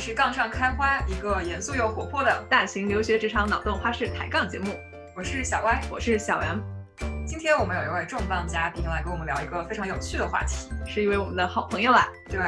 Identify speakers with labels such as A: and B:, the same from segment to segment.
A: 是杠上开花，一个严肃又活泼的
B: 大型留学职场脑洞花式抬杠节目。
A: 我是小歪，
B: 我是小 M。
A: 今天我们有一位重磅嘉宾来跟我们聊一个非常有趣的话题，
B: 是一位我们的好朋友啦。
A: 对，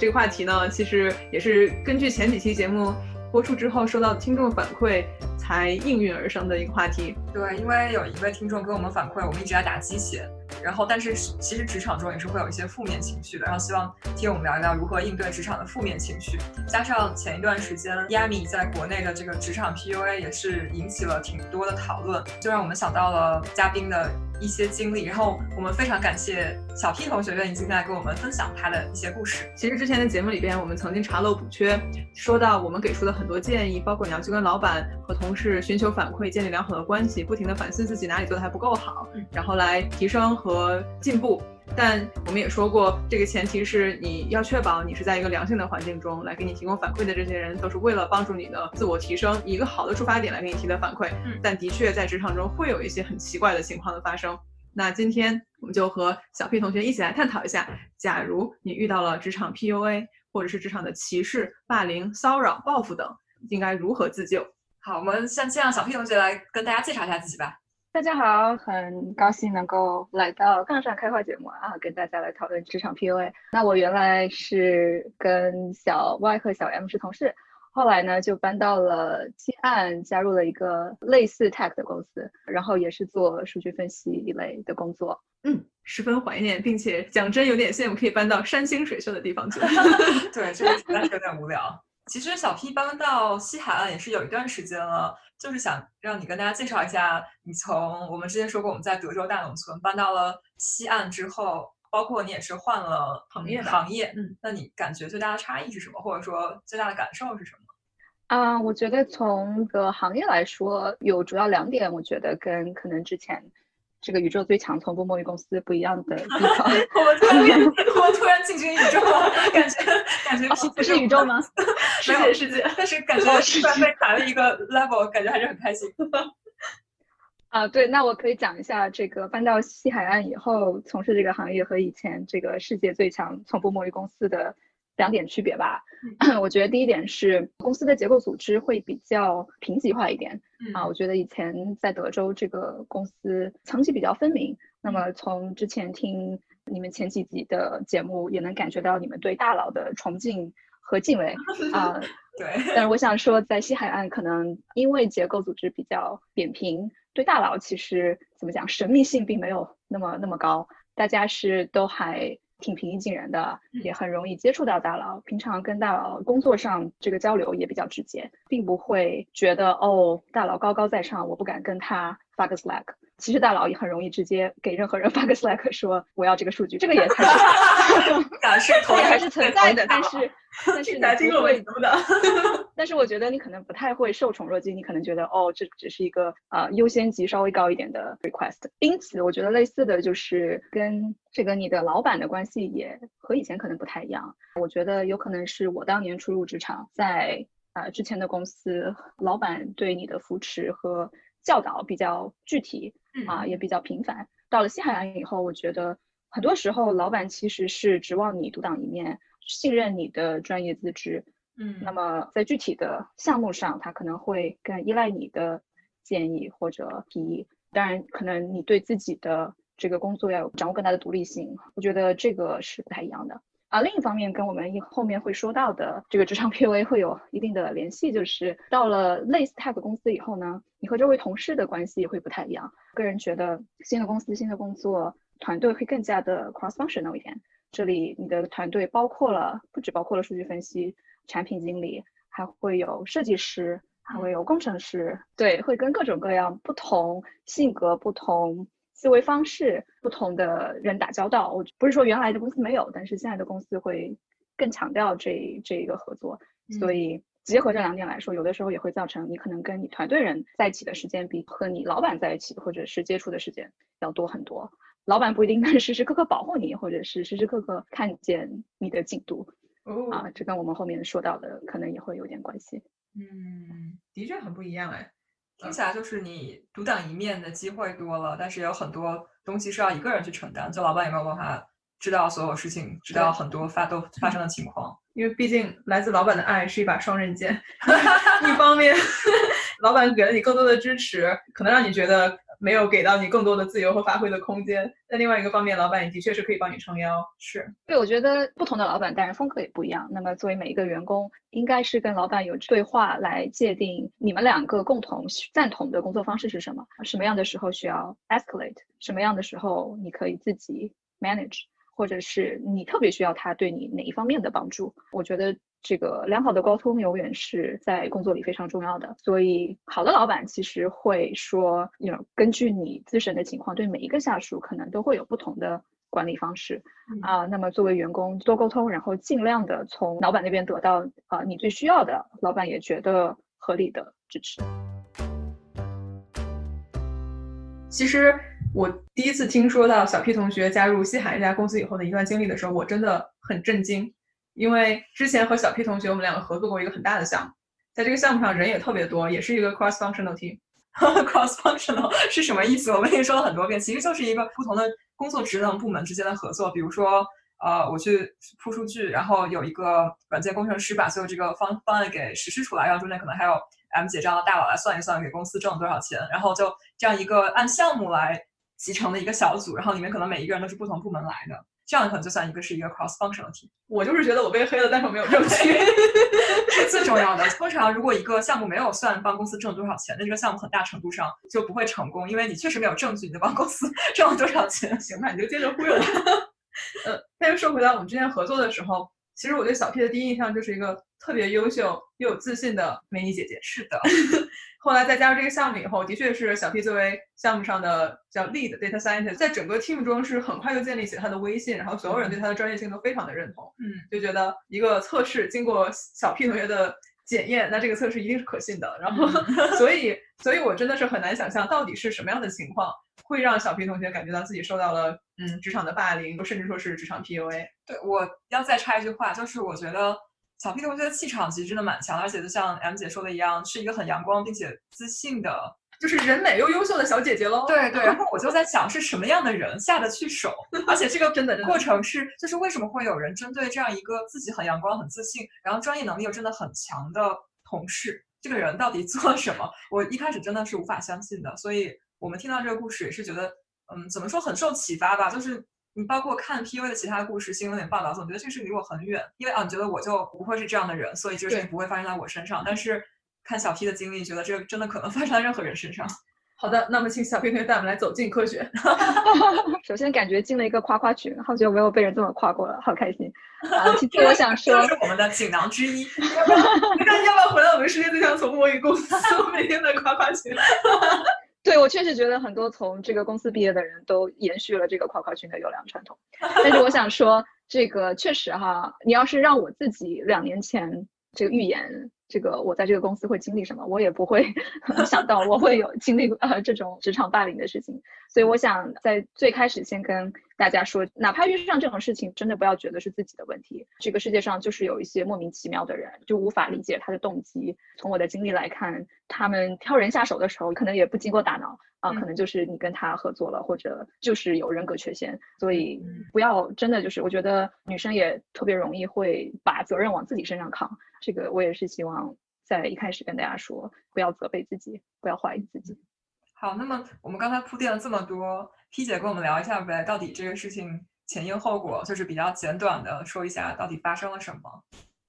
B: 这个话题呢，其实也是根据前几期节目播出之后收到听众反馈才应运而生的一个话题。
A: 对，因为有一位听众给我们反馈，我们一直在打鸡血。然后，但是其实职场中也是会有一些负面情绪的。然后希望听我们聊一聊如何应对职场的负面情绪。加上前一段时间 Yami 在国内的这个职场 PUA 也是引起了挺多的讨论，就让我们想到了嘉宾的一些经历。然后我们非常感谢小 P 同学愿意今天来跟我们分享他的一些故事。
B: 其实之前的节目里边，我们曾经查漏补缺，说到我们给出的很多建议，包括你要去跟老板和同事寻求反馈，建立良好的关系，不停的反思自己哪里做的还不够好，然后来提升。和进步，但我们也说过，这个前提是你要确保你是在一个良性的环境中来给你提供反馈的这些人都是为了帮助你的自我提升，一个好的出发点来给你提的反馈。嗯，但的确在职场中会有一些很奇怪的情况的发生。那今天我们就和小 P 同学一起来探讨一下，假如你遇到了职场 PUA 或者是职场的歧视、霸凌、骚扰、报复等，应该如何自救？
A: 好，我们先先让小 P 同学来跟大家介绍一下自己吧。
C: 大家好，很高兴能够来到杠上开话节目啊，跟大家来讨论职场 PUA。那我原来是跟小 Y 和小 M 是同事，后来呢就搬到了西岸，加入了一个类似 Tech 的公司，然后也是做数据分析一类的工作。
B: 嗯，十分怀念，并且讲真有点羡慕可以搬到山清水秀的地方去。
A: 对，这个实在是有点无聊。其实小 P 搬到西海岸也是有一段时间了。就是想让你跟大家介绍一下，你从我们之前说过我们在德州大农村搬到了西岸之后，包括你也是换了行业行业，嗯，那你感觉最大的差异是什么，或者说最大的感受是什么？
C: 啊，我觉得从个行业来说，有主要两点，我觉得跟可能之前。这个宇宙最强从不摸鱼公司不一样的地 方。
A: 我们突然，我突然进军宇宙，感觉感觉
C: 不是宇宙吗？
A: 世界世界，但是感觉突然被卡了一个 level，感觉还是很开心。
C: 啊，对，那我可以讲一下这个搬到西海岸以后从事这个行业和以前这个世界最强从不摸鱼公司的。两点区别吧，我觉得第一点是公司的结构组织会比较平级化一点啊。我觉得以前在德州这个公司层级比较分明。那么从之前听你们前几集的节目，也能感觉到你们对大佬的崇敬和敬畏 啊。
A: 对。
C: 但是我想说，在西海岸可能因为结构组织比较扁平，对大佬其实怎么讲神秘性并没有那么那么高，大家是都还。挺平易近人的，也很容易接触到大佬。平常跟大佬工作上这个交流也比较直接，并不会觉得哦，大佬高高在上，我不敢跟他发个 Slack。其实大佬也很容易直接给任何人 发个 Slack 说我要这个数据，这个也才
A: 是
C: 还是存在的，但是但是
A: 你不会
C: 的。但是我觉得你可能不太会受宠若惊，你可能觉得哦，这只是一个呃优先级稍微高一点的 request。因此，我觉得类似的就是跟这个你的老板的关系也和以前可能不太一样。我觉得有可能是我当年初入职场，在啊之前的公司，老板对你的扶持和教导比较具体啊，也比较频繁。到了西海岸以后，我觉得很多时候老板其实是指望你独当一面，信任你的专业资质。
A: 嗯，
C: 那么在具体的项目上，他可能会更依赖你的建议或者提议。当然，可能你对自己的这个工作要有掌握更大的独立性。我觉得这个是不太一样的。啊，另一方面，跟我们后面会说到的这个职场 PUA 会有一定的联系，就是到了类似 Tech 公司以后呢，你和周围同事的关系也会不太一样。个人觉得，新的公司、新的工作团队会更加的 cross functional 一点。这里你的团队包括了，不只包括了数据分析。产品经理还会有设计师，还会有工程师，对，会跟各种各样不同性格、不同思维方式、不同的人打交道。我不是说原来的公司没有，但是现在的公司会更强调这这一个合作。所以结合这两点来说，有的时候也会造成你可能跟你团队人在一起的时间比和你老板在一起或者是接触的时间要多很多。老板不一定能 时时刻刻保护你，或者是时时刻刻看见你的进度。啊，这跟我们后面说到的可能也会有点关系。
B: 嗯，的确很不一样哎，
A: 听起来就是你独当一面的机会多了，但是有很多东西是要一个人去承担，就老板也没有办法知道所有事情，知道很多发都发生的情况。
B: 因为毕竟来自老板的爱是一把双刃剑，一方面，老板给了你更多的支持，可能让你觉得没有给到你更多的自由和发挥的空间；但另外一个方面，老板也的确是可以帮你撑腰。
A: 是
C: 对，我觉得不同的老板当然风格也不一样。那么作为每一个员工，应该是跟老板有对话来界定你们两个共同赞同的工作方式是什么，什么样的时候需要 escalate，什么样的时候你可以自己 manage。或者是你特别需要他对你哪一方面的帮助？我觉得这个良好的沟通永远是在工作里非常重要的。所以，好的老板其实会说，有根据你自身的情况，对每一个下属可能都会有不同的管理方式啊。那么，作为员工多沟通，然后尽量的从老板那边得到啊你最需要的，老板也觉得合理的支持。
B: 其实。我第一次听说到小 P 同学加入西海这家公司以后的一段经历的时候，我真的很震惊，因为之前和小 P 同学我们两个合作过一个很大的项目，在这个项目上人也特别多，也是一个 cross functional team。
A: cross functional 是什么意思？我跟你说了很多遍，其实就是一个不同的工作职能部门之间的合作。比如说，呃，我去铺数据，然后有一个软件工程师把所有这个方方案给实施出来，然后中间可能还有 M 结账的大佬来算一算，给公司挣了多少钱，然后就这样一个按项目来。集成的一个小组，然后里面可能每一个人都是不同部门来的，这样可能就算一个是一个 cross functional team。
B: 我就是觉得我被黑了，但是我没有证据，
A: 是最重要的。通常如果一个项目没有算帮公司挣多少钱，那这个项目很大程度上就不会成功，因为你确实没有证据，你就帮公司 挣了多少钱。
B: 行吧，你就接着忽悠吧。呃，但又说回来，我们之前合作的时候，其实我对小 P 的第一印象就是一个特别优秀又有自信的美女姐姐。
A: 是的。
B: 后来在加入这个项目以后，的确是小 P 作为项目上的叫 lead data scientist，在整个 team 中是很快就建立起他的威信，然后所有人对他的专业性都非常的认同。
A: 嗯，
B: 就觉得一个测试经过小 P 同学的检验，那这个测试一定是可信的。然后，所以，所以我真的是很难想象到底是什么样的情况会让小 P 同学感觉到自己受到了嗯职场的霸凌，甚至说是职场 PUA。
A: 对，我要再插一句话，就是我觉得。小 P 同学的气场其实真的蛮强，而且就像 M 姐说的一样，是一个很阳光并且自信的，
B: 就是人美又优秀的小姐姐喽。
A: 对对。然后我就在想，是什么样的人下得去手？而且这个
B: 真的
A: 过程是，就是为什么会有人针对这样一个自己很阳光、很自信，然后专业能力又真的很强的同事，这个人到底做了什么？我一开始真的是无法相信的。所以我们听到这个故事也是觉得，嗯，怎么说很受启发吧，就是。你包括看 P U A 的其他故事、新闻里报道，总觉得这个事离我很远，因为啊，你觉得我就不会是这样的人，所以这个事情不会发生在我身上。但是看小 P 的经历，觉得这个真的可能 发生在任何人身上。
B: 好的，那么请小 P 同学带我们来走进科学。
C: 首先感觉进了一个夸夸群，好久没有被人这么夸过了，好开心。啊，其次我想说，
A: 是我们的锦囊之一。
B: 要不要回来我们世界最强从魔与公司每天的夸夸群？
C: 对，我确实觉得很多从这个公司毕业的人都延续了这个夸夸群的优良传统。但是我想说，这个确实哈，你要是让我自己两年前这个预言。这个我在这个公司会经历什么，我也不会 想到我会有经历呃这种职场霸凌的事情，所以我想在最开始先跟大家说，哪怕遇上这种事情，真的不要觉得是自己的问题，这个世界上就是有一些莫名其妙的人，就无法理解他的动机。从我的经历来看，他们挑人下手的时候，可能也不经过大脑啊，可能就是你跟他合作了，或者就是有人格缺陷，所以不要真的就是，我觉得女生也特别容易会把责任往自己身上扛。这个我也是希望在一开始跟大家说，不要责备自己，不要怀疑自己。
A: 好，那么我们刚才铺垫了这么多，P 姐跟我们聊一下呗，到底这个事情前因后果，就是比较简短的说一下到底发生了什么。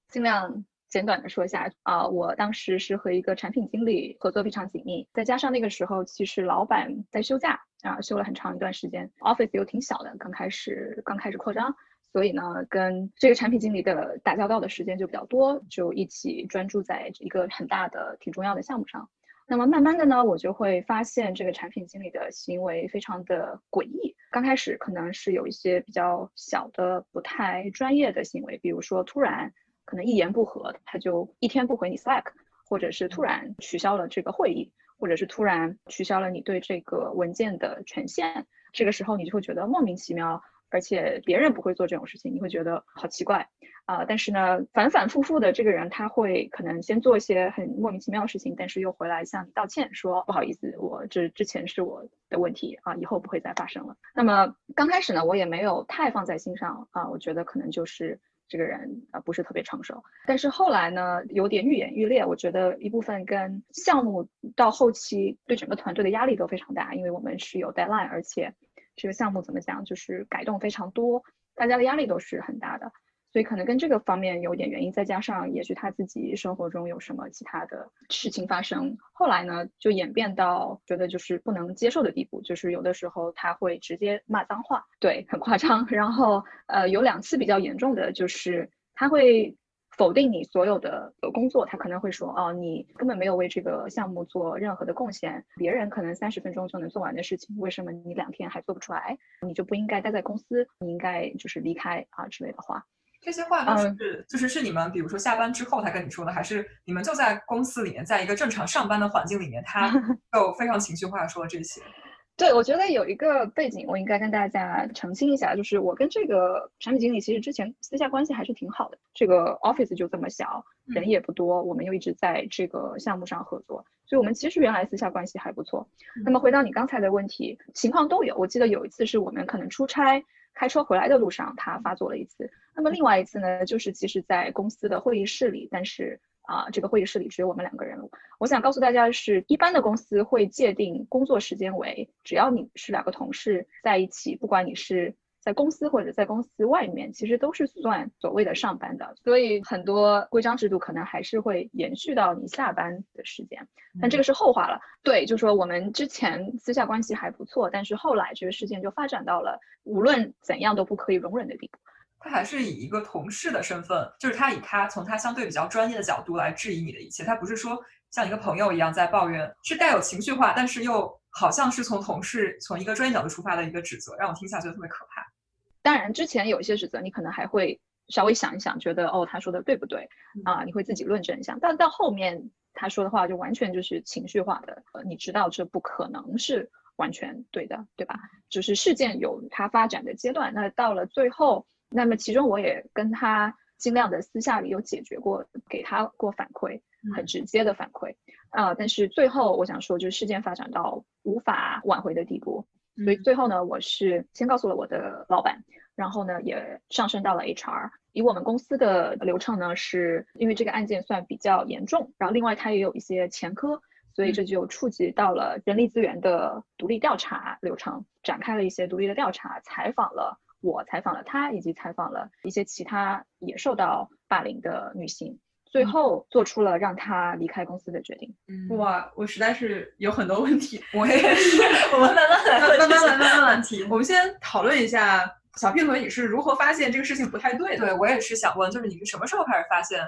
C: 尽量简短的说一下啊，我当时是和一个产品经理合作非常紧密，再加上那个时候其实老板在休假啊，休了很长一段时间，office 又挺小的，刚开始刚开始扩张。所以呢，跟这个产品经理的打交道的时间就比较多，就一起专注在一个很大的、挺重要的项目上。那么慢慢的呢，我就会发现这个产品经理的行为非常的诡异。刚开始可能是有一些比较小的、不太专业的行为，比如说突然可能一言不合，他就一天不回你 Slack，或者是突然取消了这个会议，或者是突然取消了你对这个文件的权限。这个时候你就会觉得莫名其妙。而且别人不会做这种事情，你会觉得好奇怪啊！但是呢，反反复复的这个人，他会可能先做一些很莫名其妙的事情，但是又回来向你道歉，说不好意思，我这之前是我的问题啊，以后不会再发生了。那么刚开始呢，我也没有太放在心上啊，我觉得可能就是这个人啊不是特别成熟。但是后来呢，有点愈演愈烈，我觉得一部分跟项目到后期对整个团队的压力都非常大，因为我们是有 deadline，而且这个项目怎么讲，就是改动非常多，大家的压力都是很大的。所以可能跟这个方面有点原因，再加上也许他自己生活中有什么其他的事情发生，后来呢就演变到觉得就是不能接受的地步，就是有的时候他会直接骂脏话，对，很夸张。然后呃有两次比较严重的就是他会否定你所有的工作，他可能会说哦你根本没有为这个项目做任何的贡献，别人可能三十分钟就能做完的事情，为什么你两天还做不出来？你就不应该待在公司，你应该就是离开啊之类的话。
A: 这些话都是，就是是你们，比如说下班之后他跟你说的，还是你们就在公司里面，在一个正常上班的环境里面，他 就非常情绪化说了这些。
C: 对，我觉得有一个背景，我应该跟大家澄清一下，就是我跟这个产品经理其实之前私下关系还是挺好的。这个 office 就这么小，人也不多，我们又一直在这个项目上合作，所以我们其实原来私下关系还不错。那么回到你刚才的问题，情况都有。我记得有一次是我们可能出差。开车回来的路上，他发作了一次。那么另外一次呢，就是其实，在公司的会议室里，但是啊，这个会议室里只有我们两个人。我想告诉大家的，是一般的公司会界定工作时间为，只要你是两个同事在一起，不管你是。在公司或者在公司外面，其实都是算所谓的上班的，所以很多规章制度可能还是会延续到你下班的时间。但这个是后话了。对，就说我们之前私下关系还不错，但是后来这个事件就发展到了无论怎样都不可以容忍的地步。
A: 他还是以一个同事的身份，就是他以他从他相对比较专业的角度来质疑你的一切，他不是说像一个朋友一样在抱怨，是带有情绪化，但是又好像是从同事从一个专业角度出发的一个指责，让我听下去特别可怕。
C: 当然，之前有一些指责，你可能还会稍微想一想，觉得哦，他说的对不对啊？你会自己论证一下。但到后面他说的话就完全就是情绪化的，呃，你知道这不可能是完全对的，对吧？就是事件有它发展的阶段，那到了最后，那么其中我也跟他尽量的私下里有解决过，给他过反馈，很直接的反馈啊。但是最后我想说，就是事件发展到无法挽回的地步。所以最后呢，我是先告诉了我的老板，然后呢也上升到了 HR。以我们公司的流程呢，是因为这个案件算比较严重，然后另外它也有一些前科，所以这就触及到了人力资源的独立调查流程，展开了一些独立的调查，采访了我，采访了他，以及采访了一些其他也受到霸凌的女性。最后做出了让他离开公司的决定。
B: 嗯，哇，我实在是有很多问题，
A: 我也 是。我们慢慢来，
B: 慢慢来，慢慢来提。我们先讨论一下小屁和你是如何发现这个事情不太对
A: 的。对我也是想问，就是你是什么时候开始发现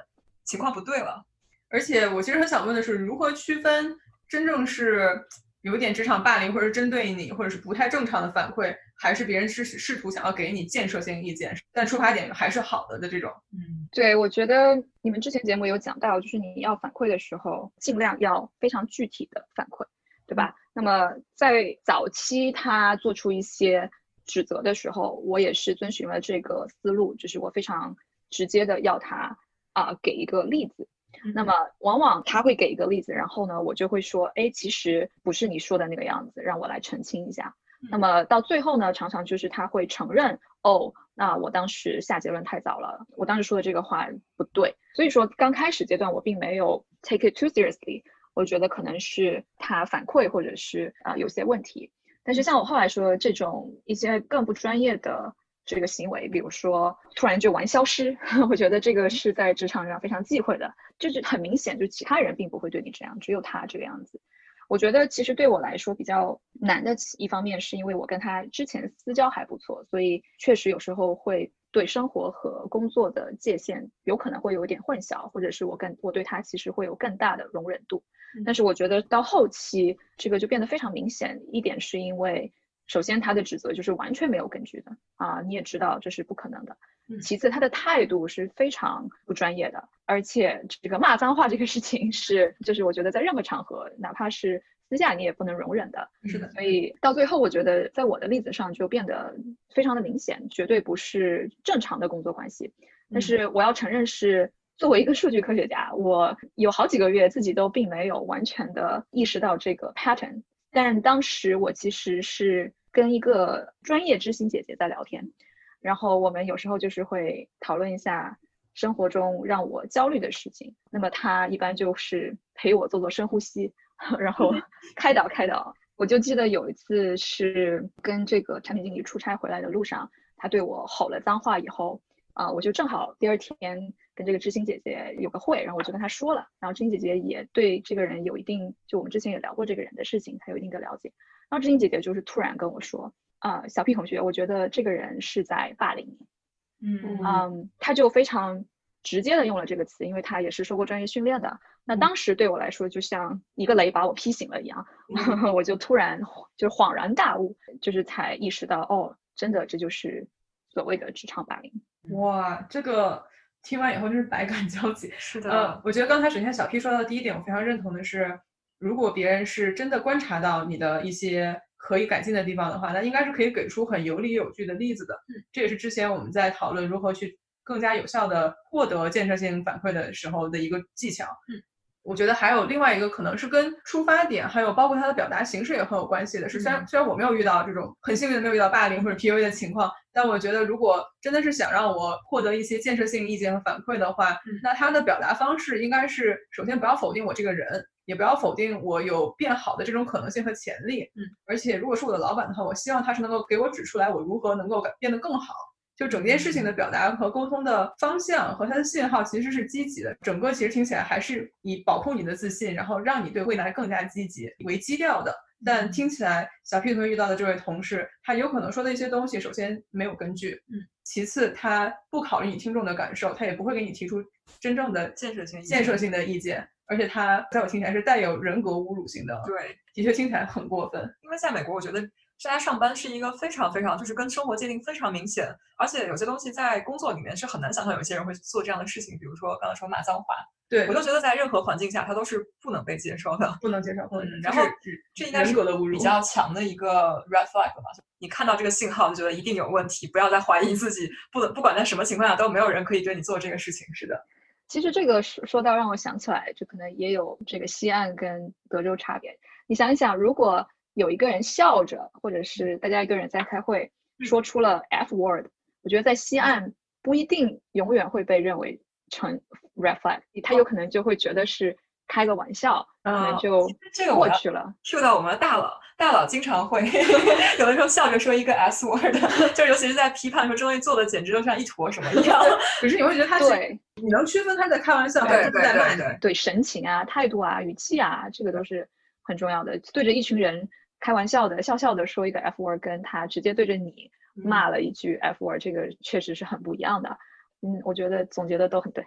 A: 情况不对了？
B: 而且我其实很想问的是，如何区分真正是有点职场霸凌，或者针对你，或者是不太正常的反馈？还是别人是试图想要给你建设性意见，但出发点还是好的的这种。
C: 嗯，对，我觉得你们之前节目有讲到，就是你要反馈的时候，尽量要非常具体的反馈，对吧？那么在早期他做出一些指责的时候，我也是遵循了这个思路，就是我非常直接的要他啊给一个例子。那么往往他会给一个例子，然后呢，我就会说，哎，其实不是你说的那个样子，让我来澄清一下。那么到最后呢，常常就是他会承认哦，那我当时下结论太早了，我当时说的这个话不对。所以说刚开始阶段我并没有 take it too seriously，我觉得可能是他反馈或者是啊有些问题。但是像我后来说这种一些更不专业的这个行为，比如说突然就玩消失，我觉得这个是在职场上非常忌讳的，就是很明显，就其他人并不会对你这样，只有他这个样子。我觉得其实对我来说比较难的一方面，是因为我跟他之前私交还不错，所以确实有时候会对生活和工作的界限有可能会有一点混淆，或者是我更我对他其实会有更大的容忍度。但是我觉得到后期这个就变得非常明显一点，是因为首先他的指责就是完全没有根据的啊，你也知道这是不可能的。其次，他的态度是非常不专业的，而且这个骂脏话这个事情是，就是我觉得在任何场合，哪怕是私下，你也不能容忍的。
A: 是的，
C: 所以到最后，我觉得在我的例子上就变得非常的明显，绝对不是正常的工作关系。但是我要承认，是作为一个数据科学家，我有好几个月自己都并没有完全的意识到这个 pattern，但当时我其实是。跟一个专业知心姐姐在聊天，然后我们有时候就是会讨论一下生活中让我焦虑的事情。那么他一般就是陪我做做深呼吸，然后 开导开导。我就记得有一次是跟这个产品经理出差回来的路上，他对我吼了脏话以后，啊，我就正好第二天跟这个知心姐姐有个会，然后我就跟她说了，然后知心姐姐也对这个人有一定，就我们之前也聊过这个人的事情，她有一定的了解。然后知心姐姐就是突然跟我说，啊，小 P 同学，我觉得这个人是在霸凌你。
A: 嗯
C: 嗯，他就非常直接的用了这个词，因为他也是受过专业训练的。那当时对我来说，就像一个雷把我劈醒了一样，我就突然就恍然大悟，就是才意识到，哦，真的这就是所谓的职场霸凌。
B: 哇，这个听完以后真是百感交集。
A: 是的，
B: 呃，我觉得刚才首先小 P 说到的第一点，我非常认同的是，如果别人是真的观察到你的一些可以改进的地方的话，那应该是可以给出很有理有据的例子的。
A: 嗯，
B: 这也是之前我们在讨论如何去更加有效的获得建设性反馈的时候的一个技巧。
A: 嗯。
B: 我觉得还有另外一个可能是跟出发点，还有包括它的表达形式也很有关系的。是虽然虽然我没有遇到这种很幸运的没有遇到霸凌或者 PUA 的情况，但我觉得如果真的是想让我获得一些建设性意见和反馈的话，那他的表达方式应该是首先不要否定我这个人，也不要否定我有变好的这种可能性和潜力。
A: 嗯，
B: 而且如果是我的老板的话，我希望他是能够给我指出来我如何能够变得更好。就整件事情的表达和沟通的方向和它的信号其实是积极的，整个其实听起来还是以保护你的自信，然后让你对未来更加积极为基调的。但听起来小 P 同学遇到的这位同事，他有可能说的一些东西，首先没有根据，
A: 嗯，
B: 其次他不考虑你听众的感受，他也不会给你提出真正的
A: 建设性
B: 建设性的意见，而且他在我听起来是带有人格侮辱性的，
A: 对，
B: 的确听起来很过分。
A: 因为在美国，我觉得。大家上班是一个非常非常，就是跟生活界定非常明显，而且有些东西在工作里面是很难想象有些人会做这样的事情。比如说刚才说骂脏话，
B: 对
A: 我就觉得在任何环境下，他都是不能被接受的，
B: 不能接受。
A: 嗯，然后这应该是比较强的一个 red flag 吧。你看到这个信号，就觉得一定有问题，不要再怀疑自己。不能不管在什么情况下，都没有人可以对你做这个事情。是的，
C: 其实这个说说到让我想起来，就可能也有这个西岸跟德州差别。你想一想，如果有一个人笑着，或者是大家一个人在开会，说出了 F word，我觉得在西岸不一定永远会被认为成 red flag，他有可能就会觉得是开个玩笑，可能就
A: 这个
C: 过去了。
A: Q 到我们的大佬，大佬经常会 有的时候笑着说一个 S word，就尤其是在批判说这东西做的简直就像一坨什么一样。
B: 可是你会觉得他
C: 对，
B: 你能区分他在开玩笑还是在骂
A: 你？
C: 对神情啊、态度啊、语气啊，这个都是很重要的。对着一群人。开玩笑的，笑笑的说一个 F word，跟他直接对着你骂了一句 F word，这个确实是很不一样的。嗯，我觉得总结的都很对。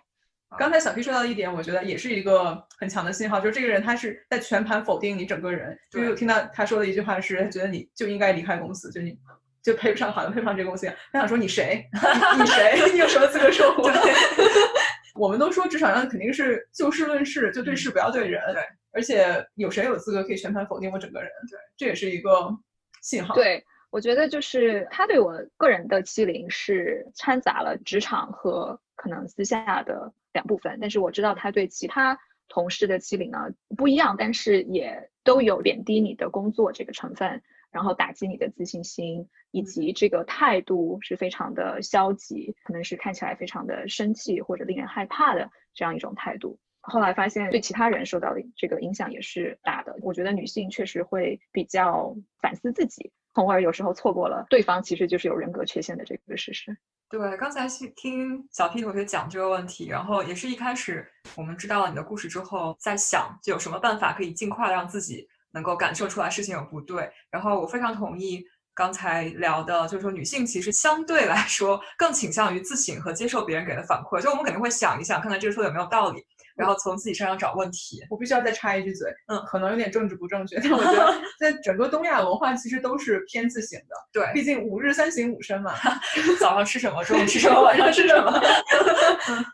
B: 刚才小 P 说到的一点，我觉得也是一个很强的信号，就是这个人他是在全盘否定你整个人。因为我听到他说的一句话是，他觉得你就应该离开公司，就你就配不上，好像配不上这个公司一样。他想说你谁？你谁？你有什么资格说我？我们都说职场上肯定是就事论事，就对事不要对人。
A: 对。
B: 而且有谁有资格可以全盘否定我整个人？对，这也是一个信号。
C: 对，我觉得就是他对我个人的欺凌是掺杂了职场和可能私下的两部分，但是我知道他对其他同事的欺凌呢不一样，但是也都有贬低你的工作这个成分，然后打击你的自信心，以及这个态度是非常的消极，可能是看起来非常的生气或者令人害怕的这样一种态度。后来发现对其他人受到的这个影响也是大的。我觉得女性确实会比较反思自己，从而有时候错过了对方其实就是有人格缺陷的这个事实。
A: 对，刚才听小 P 同学讲这个问题，然后也是一开始我们知道了你的故事之后，在想就有什么办法可以尽快让自己能够感受出来事情有不对。然后我非常同意刚才聊的，就是说女性其实相对来说更倾向于自省和接受别人给的反馈，所以我们肯定会想一想，看看这个说的有没有道理。然后从自己身上找问题，
B: 我必须要再插一句嘴，
A: 嗯，
B: 可能有点政治不正确，但我觉得 在整个东亚文化其实都是偏自省的，
A: 对，
B: 毕竟五日三省吾身嘛，
A: 早上吃什么，中午吃什么，晚上吃什么。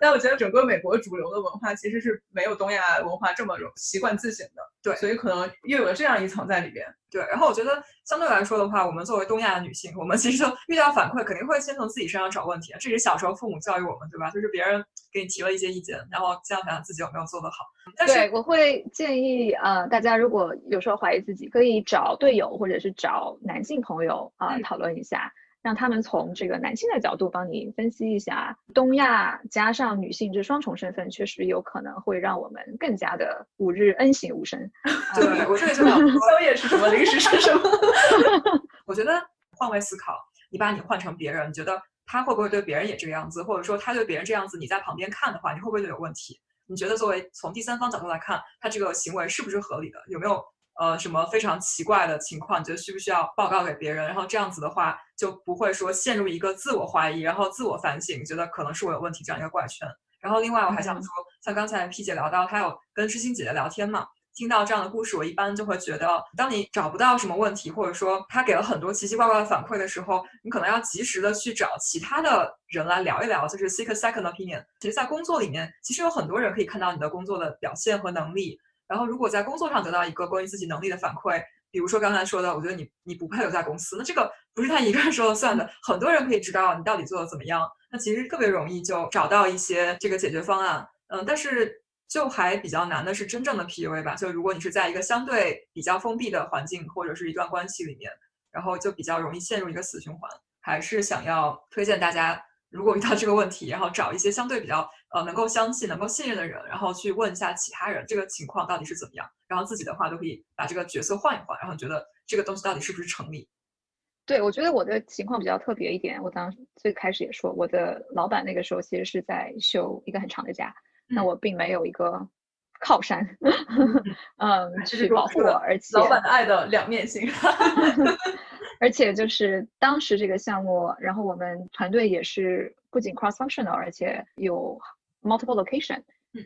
B: 但我觉得整个美国主流的文化其实是没有东亚文化这么习惯自省的，
A: 对，
B: 所以可能又有了这样一层在里边。
A: 对，然后我觉得相对来说的话，我们作为东亚的女性，我们其实就遇到反馈肯定会先从自己身上找问题，这是小时候父母教育我们，对吧？就是别人给你提了一些意见，然后想想自己有没有做得好。但
C: 对，我会建议呃，大家如果有时候怀疑自己，可以找队友或者是找男性朋友啊讨论一下。让他们从这个男性的角度帮你分析一下，东亚加上女性这双重身份，确实有可能会让我们更加的五日恩行无声。
A: 对我这个就想，
B: 宵夜是什么，零食是什么？
A: 我觉得换位思考，你把你换成别人，你觉得他会不会对别人也这个样子？或者说他对别人这样子，你在旁边看的话，你会不会觉得有问题？你觉得作为从第三方角度来看，他这个行为是不是合理的？有没有？呃，什么非常奇怪的情况？你觉得需不需要报告给别人？然后这样子的话，就不会说陷入一个自我怀疑，然后自我反省，觉得可能是我有问题这样一个怪圈。然后另外我还想说，像刚才 P 姐聊到，她有跟知心姐姐聊天嘛，听到这样的故事，我一般就会觉得，当你找不到什么问题，或者说他给了很多奇奇怪怪的反馈的时候，你可能要及时的去找其他的人来聊一聊，就是 seek a second opinion。其实，在工作里面，其实有很多人可以看到你的工作的表现和能力。然后，如果在工作上得到一个关于自己能力的反馈，比如说刚才说的，我觉得你你不配留在公司，那这个不是他一个人说了算的，很多人可以知道你到底做的怎么样。那其实特别容易就找到一些这个解决方案。嗯，但是就还比较难的是真正的 PUA 吧。就如果你是在一个相对比较封闭的环境或者是一段关系里面，然后就比较容易陷入一个死循环。还是想要推荐大家。如果遇到这个问题，然后找一些相对比较呃能够相信、能够信任的人，然后去问一下其他人这个情况到底是怎么样，然后自己的话都可以把这个角色换一换，然后觉得这个东西到底是不是成立？
C: 对，我觉得我的情况比较特别一点。我当最开始也说，我的老板那个时候其实是在休一个很长的假，那我并没有一个靠山，嗯，去保护我，而且
B: 老板的爱的两面性。
C: 而且就是当时这个项目，然后我们团队也是不仅 cross functional，而且有 multiple location。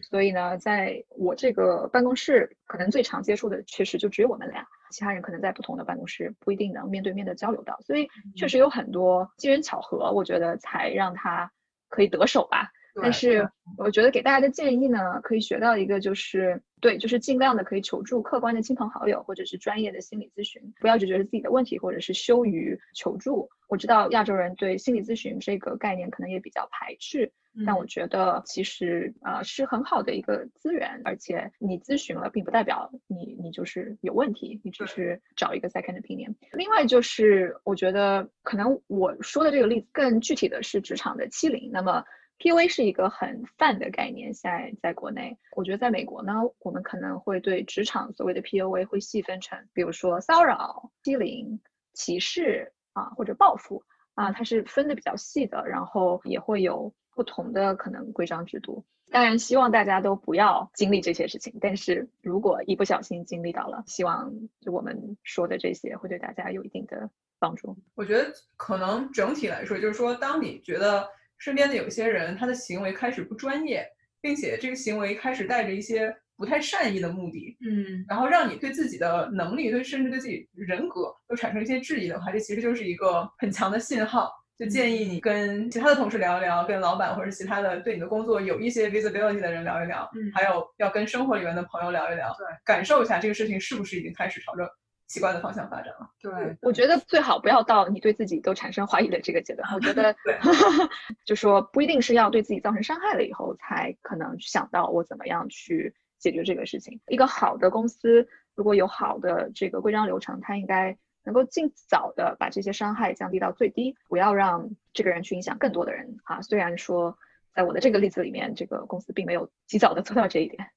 C: 所以呢，在我这个办公室，可能最常接触的确实就只有我们俩，其他人可能在不同的办公室，不一定能面对面的交流到。所以确实有很多机缘巧合，我觉得才让他可以得手吧。但是我觉得给大家的建议呢，可以学到一个就是，对，就是尽量的可以求助客观的亲朋好友或者是专业的心理咨询，不要只觉得自己的问题或者是羞于求助。我知道亚洲人对心理咨询这个概念可能也比较排斥，但我觉得其实呃是很好的一个资源，而且你咨询了并不代表你你就是有问题，你只是找一个 second opinion。另外就是我觉得可能我说的这个例子更具体的是职场的欺凌，那么。PUA 是一个很泛的概念，现在在国内，我觉得在美国呢，我们可能会对职场所谓的 PUA 会细分成，比如说骚扰、欺凌、歧视啊，或者报复啊，它是分的比较细的，然后也会有不同的可能规章制度。当然，希望大家都不要经历这些事情，但是如果一不小心经历到了，希望就我们说的这些会对大家有一定的帮助。
B: 我觉得可能整体来说，就是说，当你觉得。身边的有些人，他的行为开始不专业，并且这个行为开始带着一些不太善意的目的，
A: 嗯，
B: 然后让你对自己的能力，对甚至对自己人格都产生一些质疑的话，这其实就是一个很强的信号。就建议你跟其他的同事聊一聊，跟老板或者其他的对你的工作有一些 visibility 的人聊一聊，
A: 嗯，
B: 还有要跟生活里面的朋友聊一聊，
A: 对，
B: 感受一下这个事情是不是已经开始朝着。奇怪的方向发展了。
A: 对，
C: 我觉得最好不要到你对自己都产生怀疑的这个阶段。我觉得，
A: 对，
C: 就说不一定是要对自己造成伤害了以后才可能想到我怎么样去解决这个事情。一个好的公司如果有好的这个规章流程，它应该能够尽早的把这些伤害降低到最低，不要让这个人去影响更多的人啊。虽然说在我的这个例子里面，这个公司并没有及早的做到这一点。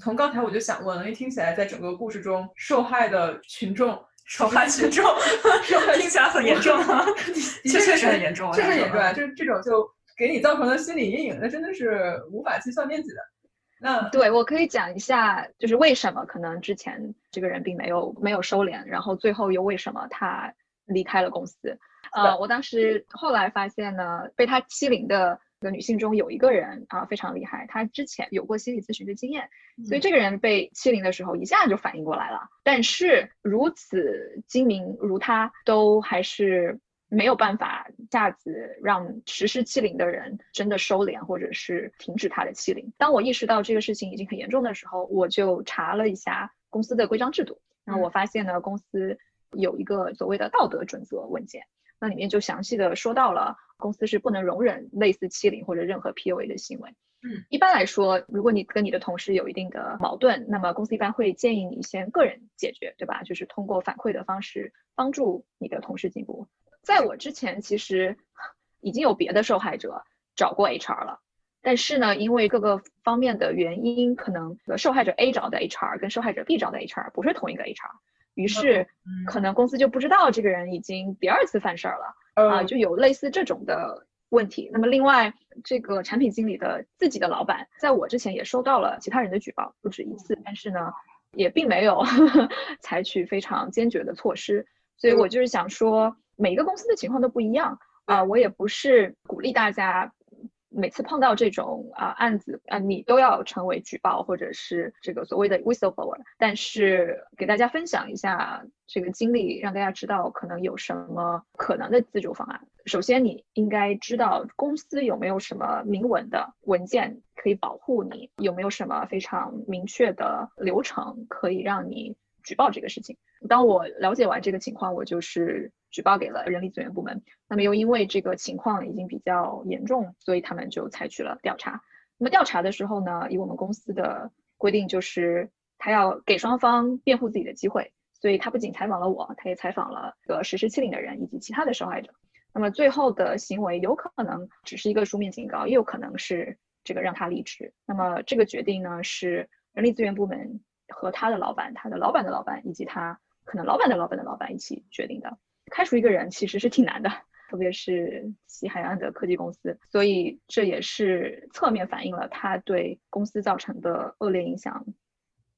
B: 从刚才我就想问了，因为听起来在整个故事中，受害的群众，
A: 受害群众，听起来很严重啊，确实很严重，
B: 确实严重啊，就是这种就给你造成的心理阴影，那真的是无法计算面积的。那
C: 对我可以讲一下，就是为什么可能之前这个人并没有没有收敛，然后最后又为什么他离开了公司？呃，我当时后来发现呢，被他欺凌的。个女性中有一个人啊非常厉害，她之前有过心理咨询的经验，所以这个人被欺凌的时候一下就反应过来了。但是如此精明如她，都还是没有办法一下子让实施欺凌的人真的收敛，或者是停止他的欺凌。当我意识到这个事情已经很严重的时候，我就查了一下公司的规章制度。然后我发现呢，公司有一个所谓的道德准则文件，那里面就详细的说到了公司是不能容忍类似欺凌或者任何 PUA 的行为。
A: 嗯，
C: 一般来说，如果你跟你的同事有一定的矛盾，那么公司一般会建议你先个人解决，对吧？就是通过反馈的方式帮助你的同事进步。在我之前，其实已经有别的受害者找过 HR 了，但是呢，因为各个方面的原因，可能受害者 A 找的 HR 跟受害者 B 找的 HR 不是同一个 HR，于是可能公司就不知道这个人已经第二次犯事儿了啊，就有类似这种的。问题。那么，另外，这个产品经理的自己的老板，在我之前也收到了其他人的举报，不止一次，但是呢，也并没有 采取非常坚决的措施。所以我就是想说，每一个公司的情况都不一样啊，我也不是鼓励大家。每次碰到这种啊案子啊，你都要成为举报或者是这个所谓的 whistleblower。但是给大家分享一下这个经历，让大家知道可能有什么可能的自主方案。首先，你应该知道公司有没有什么明文的文件可以保护你，有没有什么非常明确的流程可以让你举报这个事情。当我了解完这个情况，我就是举报给了人力资源部门。那么又因为这个情况已经比较严重，所以他们就采取了调查。那么调查的时候呢，以我们公司的规定，就是他要给双方辩护自己的机会。所以他不仅采访了我，他也采访了这个实施欺凌的人以及其他的受害者。那么最后的行为有可能只是一个书面警告，也有可能是这个让他离职。那么这个决定呢，是人力资源部门和他的老板、他的老板的老板以及他。可能老板的老板的老板一起决定的，开除一个人其实是挺难的，特别是西海岸的科技公司，所以这也是侧面反映了他对公司造成的恶劣影响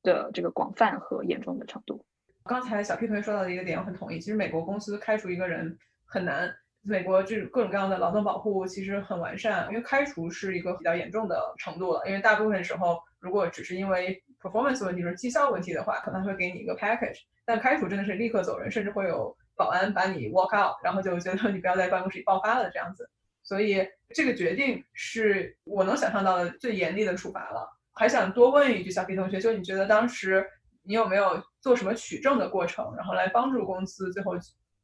C: 的这个广泛和严重的程度。
B: 刚才小 P 同学说到的一个点，我很同意。其实美国公司开除一个人很难，美国这各种各样的劳动保护其实很完善，因为开除是一个比较严重的程度了。因为大部分时候，如果只是因为 performance 问题，是绩效问题的话，可能会给你一个 package。但开除真的是立刻走人，甚至会有保安把你 walk out，然后就觉得你不要在办公室里爆发了这样子。所以这个决定是我能想象到的最严厉的处罚了。还想多问一句，小皮同学，就你觉得当时你有没有做什么取证的过程，然后来帮助公司最后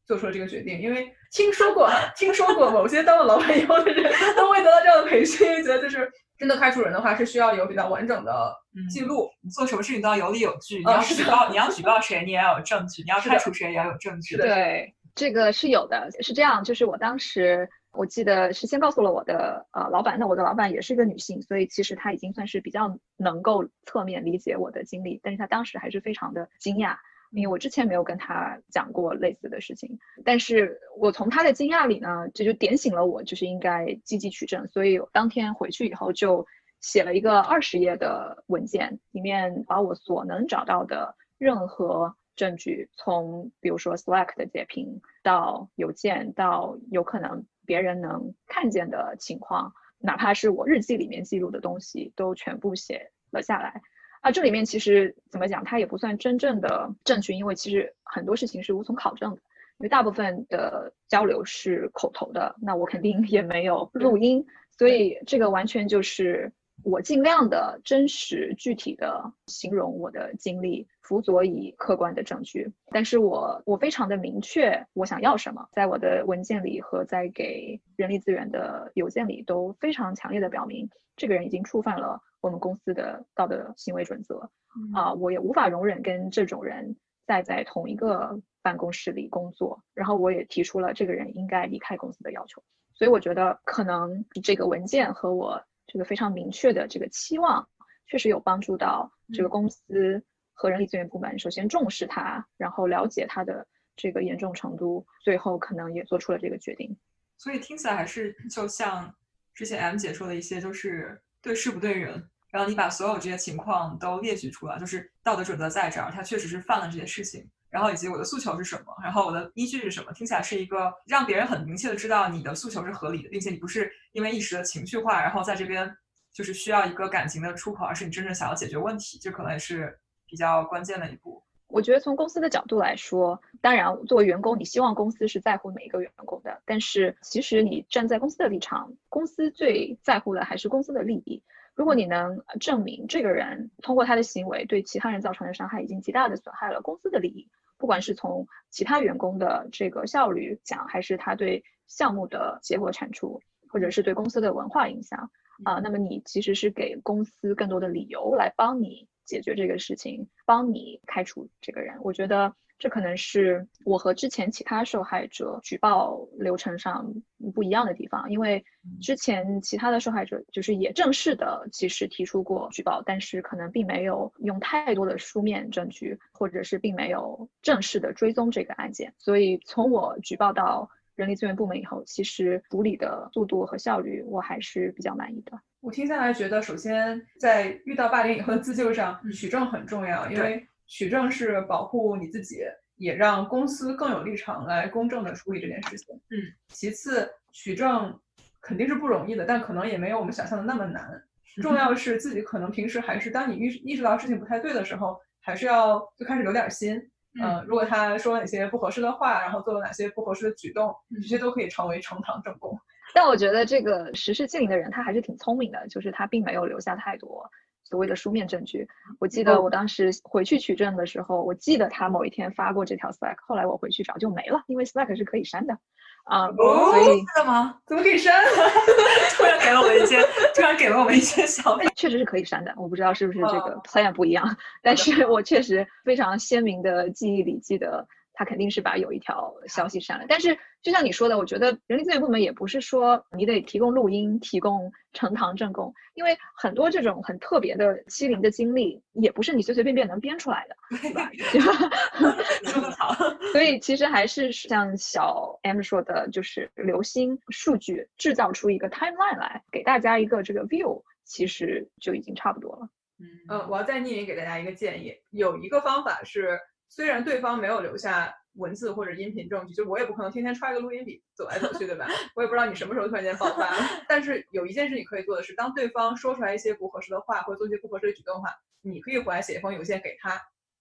B: 做出了这个决定？因为听说过，听说过某些当了老板以后的人都会得到这样的培训，觉得就是。真的开除人的话，是需要有比较完整的记录。
A: 你做什么事情都要有理有据。你要举报，你要举报谁，你也要有证据。你要开除谁，也要有证据。
C: 对，这个是有的。是这样，就是我当时我记得是先告诉了我的呃老板，那我的老板也是一个女性，所以其实她已经算是比较能够侧面理解我的经历，但是她当时还是非常的惊讶。因为我之前没有跟他讲过类似的事情，但是我从他的惊讶里呢，这就点醒了我，就是应该积极取证。所以当天回去以后，就写了一个二十页的文件，里面把我所能找到的任何证据，从比如说 Slack 的截屏，到邮件，到有可能别人能看见的情况，哪怕是我日记里面记录的东西，都全部写了下来。啊，这里面其实怎么讲，它也不算真正的证据，因为其实很多事情是无从考证的，因为大部分的交流是口头的，那我肯定也没有录音，所以这个完全就是我尽量的真实具体的形容我的经历，辅佐以客观的证据。但是我我非常的明确我想要什么，在我的文件里和在给人力资源的邮件里都非常强烈的表明，这个人已经触犯了。我们公司的道德行为准则啊，我也无法容忍跟这种人再在同一个办公室里工作。然后我也提出了这个人应该离开公司的要求。所以我觉得可能这个文件和我这个非常明确的这个期望，确实有帮助到这个公司和人力资源部门。首先重视他，然后了解他的这个严重程度，最后可能也做出了这个决定。
A: 所以听起来还是就像之前 M 姐说的一些，就是。对事不对人，然后你把所有这些情况都列举出来，就是道德准则在这儿，他确实是犯了这些事情，然后以及我的诉求是什么，然后我的依据是什么，听起来是一个让别人很明确的知道你的诉求是合理的，并且你不是因为一时的情绪化，然后在这边就是需要一个感情的出口，而是你真正想要解决问题，这可能也是比较关键的一步。
C: 我觉得从公司的角度来说，当然作为员工，你希望公司是在乎每一个员工的。但是其实你站在公司的立场，公司最在乎的还是公司的利益。如果你能证明这个人通过他的行为对其他人造成的伤害已经极大的损害了公司的利益，不管是从其他员工的这个效率讲，还是他对项目的结果产出，或者是对公司的文化影响啊，那么你其实是给公司更多的理由来帮你。解决这个事情，帮你开除这个人，我觉得这可能是我和之前其他受害者举报流程上不一样的地方。因为之前其他的受害者就是也正式的其实提出过举报，但是可能并没有用太多的书面证据，或者是并没有正式的追踪这个案件。所以从我举报到人力资源部门以后，其实处理的速度和效率我还是比较满意的。
B: 我听下来觉得，首先在遇到霸凌以后的自救上，取证很重要，因为取证是保护你自己，也让公司更有立场来公正的处理这件事情。
A: 嗯，
B: 其次，取证肯定是不容易的，但可能也没有我们想象的那么难。重要是自己可能平时还是，当你意意识到事情不太对的时候，还是要就开始留点心。嗯，如果他说了哪些不合适的话，然后做了哪些不合适的举动，这些都可以成为呈堂证供。
C: 但我觉得这个实施欺凌的人，他还是挺聪明的，就是他并没有留下太多所谓的书面证据。我记得我当时回去取证的时候，我记得他某一天发过这条 Slack，后来我回去找就没了，因为 Slack 是可以删的啊。所以
A: 真的吗？
B: 怎么可以删？
A: 突然给了我一些，突然给了我们一些想法。
C: 确实是可以删的，我不知道是不是这个 plan 不一样，但是我确实非常鲜明的记忆里记得。他肯定是把有一条消息删了，但是就像你说的，我觉得人力资源部门也不是说你得提供录音、提供呈堂证供，因为很多这种很特别的欺凌的经历，也不是你随随便便能编出来的，对吧？
A: 说得好。
C: 所以其实还是像小 M 说的，就是留心数据，制造出一个 timeline 来，给大家一个这个 view，其实就已经差不多了。
B: 嗯，我要再匿名给大家一个建议，有一个方法是。虽然对方没有留下文字或者音频证据，就我也不可能天天揣个录音笔走来走去，对吧？我也不知道你什么时候突然间爆发。但是有一件事你可以做的是，当对方说出来一些不合适的话或者做一些不合适的举动的话，你可以回来写一封邮件给他，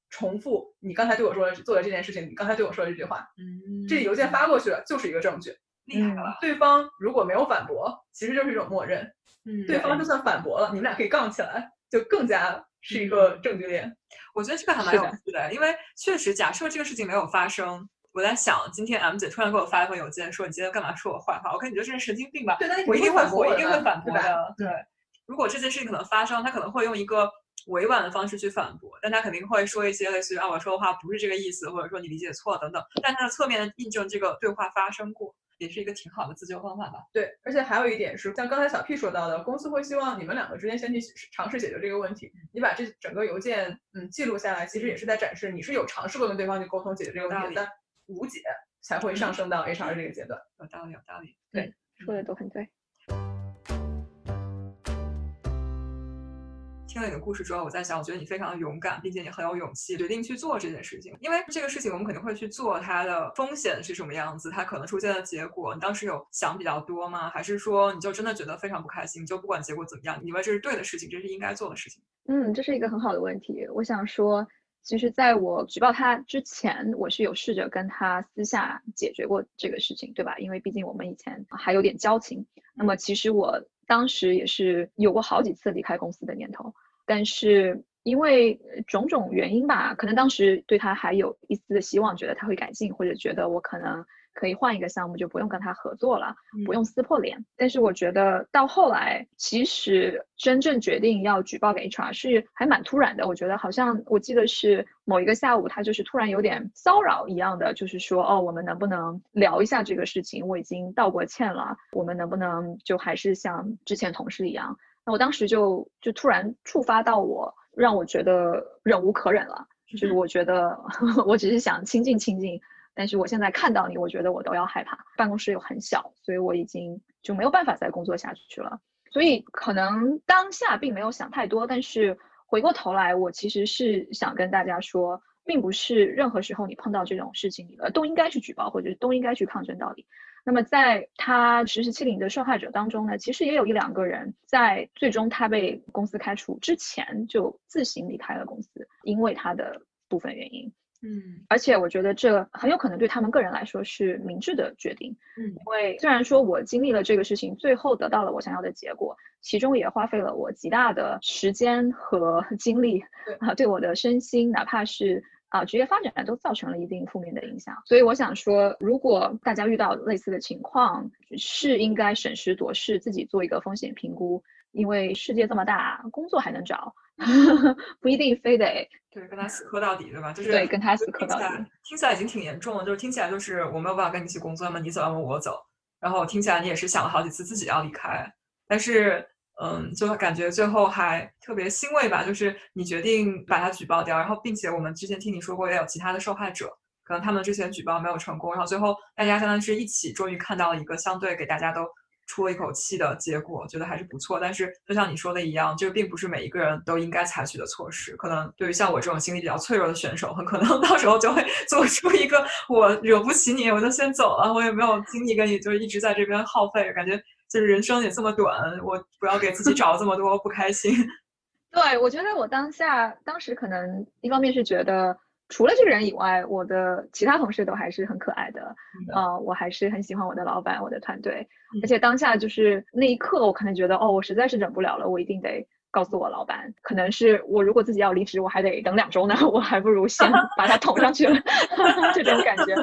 B: 重复你刚才对我说的做的这件事情，你刚才对我说的这句话。嗯，这邮件发过去了就是一个证据，
A: 厉害了。
B: 对方如果没有反驳，其实就是一种默认。嗯，对方就算反驳了，你们俩可以杠起来，就更加。是一个证据链，
A: 我觉得这个还蛮有趣的，因为确实，假设这个事情没有发生，我在想，今天 M 姐突然给我发一封邮件，说你今天干嘛说我坏话？我看你就是神经病吧？
B: 对，
A: 我一定
B: 会
A: 我，一定会反驳
B: 的。
A: 对，如果这件事情可能发生，他可能会用一个委婉的方式去反驳，但他肯定会说一些类似于啊，我说的话不是这个意思，或者说你理解错等等，但他的侧面印证这个对话发生过。也是一个挺好的自救方法吧。
B: 对，而且还有一点是，像刚才小 P 说到的，公司会希望你们两个之间先去尝试解决这个问题。你把这整个邮件嗯记录下来，其实也是在展示你是有尝试过跟对方去沟通解决这个问题，但无解才会上升到 HR 这个阶段。
A: 有道理，有道理。
C: 对，说的都很对。
A: 听了你的故事之后，我在想，我觉得你非常的勇敢，并且你很有勇气，决定去做这件事情。因为这个事情，我们肯定会去做，它的风险是什么样子，它可能出现的结果，你当时有想比较多吗？还是说你就真的觉得非常不开心，就不管结果怎么样，你认为这是对的事情，这是应该做的事情？
C: 嗯，这是一个很好的问题。我想说，其实在我举报他之前，我是有试着跟他私下解决过这个事情，对吧？因为毕竟我们以前还有点交情。那么其实我当时也是有过好几次离开公司的念头。但是因为种种原因吧，可能当时对他还有一丝的希望，觉得他会改进，或者觉得我可能可以换一个项目，就不用跟他合作了，不用撕破脸。但是我觉得到后来，其实真正决定要举报给 HR 是还蛮突然的。我觉得好像我记得是某一个下午，他就是突然有点骚扰一样的，就是说哦，我们能不能聊一下这个事情？我已经道过歉了，我们能不能就还是像之前同事一样？那我当时就就突然触发到我，让我觉得忍无可忍了。就是我觉得 我只是想亲近亲近，但是我现在看到你，我觉得我都要害怕。办公室又很小，所以我已经就没有办法再工作下去了。所以可能当下并没有想太多，但是回过头来，我其实是想跟大家说，并不是任何时候你碰到这种事情，呃，都应该去举报，或者都应该去抗争到底。那么，在他实施欺凌的受害者当中呢，其实也有一两个人在最终他被公司开除之前就自行离开了公司，因为他的部分原因。
A: 嗯。
C: 而且我觉得这很有可能对他们个人来说是明智的决定，
A: 嗯。
C: 因为虽然说我经历了这个事情，最后得到了我想要的结果，其中也花费了我极大的时间和 精力
B: 对
C: 啊，对我的身心，哪怕是啊职业发展都造成了一定负面的影响。所以我想说，如果大家遇到类似的情况，是应该审时度势，自己做一个风险评估，因为世界这么大，工作还能找，不一定非得
A: 对，跟他死磕到底，对吧？就是
C: 对跟他死磕到底
A: 听起来听起来已经挺严重了，就是听起来就是我没有办法跟你一起工作，要么你走，要么我走。然后听起来你也是想了好几次自己要离开，但是嗯，就感觉最后还特别欣慰吧，就是你决定把他举报掉，然后并且我们之前听你说过也有其他的受害者，可能他们之前举报没有成功，然后最后大家相当于是一起终于看到了一个相对给大家都出了一口气的结果，觉得还是不错。但是就像你说的一样，这个并不是每一个人都应该采取的措施。可能对于像我这种心理比较脆弱的选手，很可能 到时候就会做出一个我惹不起你，我就先走了，我也没有精力跟你就是一直在这边耗费，感觉就是人生也这么短，我不要给自己找这么多不开心。
C: 对，我觉得我当下当时可能一方面是觉得，除了这个人以外，我的其他同事都还是很可爱的，
A: 嗯
C: 呃，我还是很喜欢我的老板、我的团队，
A: 嗯。
C: 而且当下就是那一刻，我可能觉得，哦，我实在是忍不了了，我一定得告诉我老板，可能是我如果自己要离职，我还得等两周呢，我还不如先把他捅上去了，这种感觉。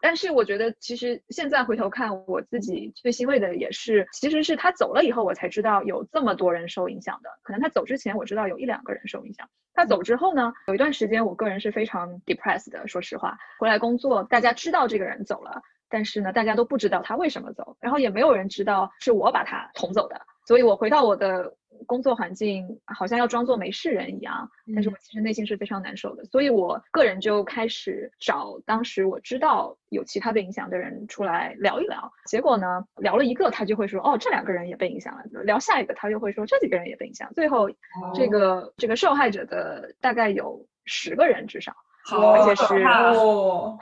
C: 但是我觉得，其实现在回头看，我自己最欣慰的也是，其实是他走了以后，我才知道有这么多人受影响的。可能他走之前，我知道有一两个人受影响。他走之后呢，有一段时间，我个人是非常 depressed 的。说实话，回来工作，大家知道这个人走了，但是呢，大家都不知道他为什么走，然后也没有人知道是我把他捅走的。所以我回到我的工作环境，好像要装作没事人一样，但是我其实内心是非常难受的。所以我个人就开始找当时我知道有其他被影响的人出来聊一聊。结果呢，聊了一个，他就会说，哦，这两个人也被影响了；聊下一个，他又会说这几个人也被影响。最后，这个这个受害者的大概有十个人至少。而且是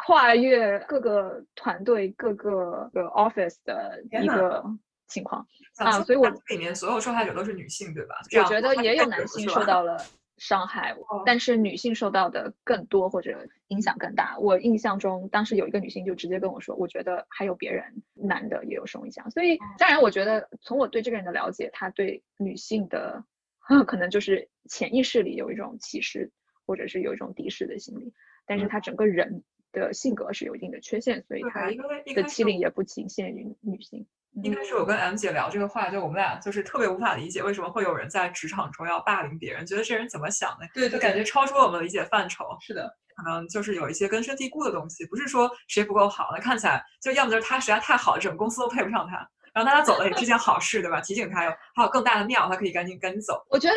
C: 跨越各个团队、各个个 office 的一个情况。啊所以我
A: 这里面所有受害者都是女性，对吧？
C: 我觉得也有男性受到了伤害，但是女性受到的更多或者影响更大。我印象中，当时有一个女性就直接跟我说，我觉得还有别人男的也有受影响。所以，当然，我觉得从我对这个人的了解，他对女性的 可能就是潜意识里有一种歧视，或者是有一种敌视的心理，但是他整个人的性格是有一定的缺陷，所以他的欺凌也不仅限于女性。
A: 一开始我跟 M 姐聊这个话，就我们俩就是特别无法理解为什么会有人在职场中要霸凌别人，觉得这人怎么想的，
B: 对对，
A: 就感觉超出了我们的理解范畴。
B: 是的，
A: 可能就是有一些根深蒂固的东西，不是说谁不够好，那看起来就要么就是他实在太好了，整个公司都配不上他，然后他走了也是件好事，对吧？提醒他有还有更大的庙，他可以赶紧赶紧走。
C: 我觉得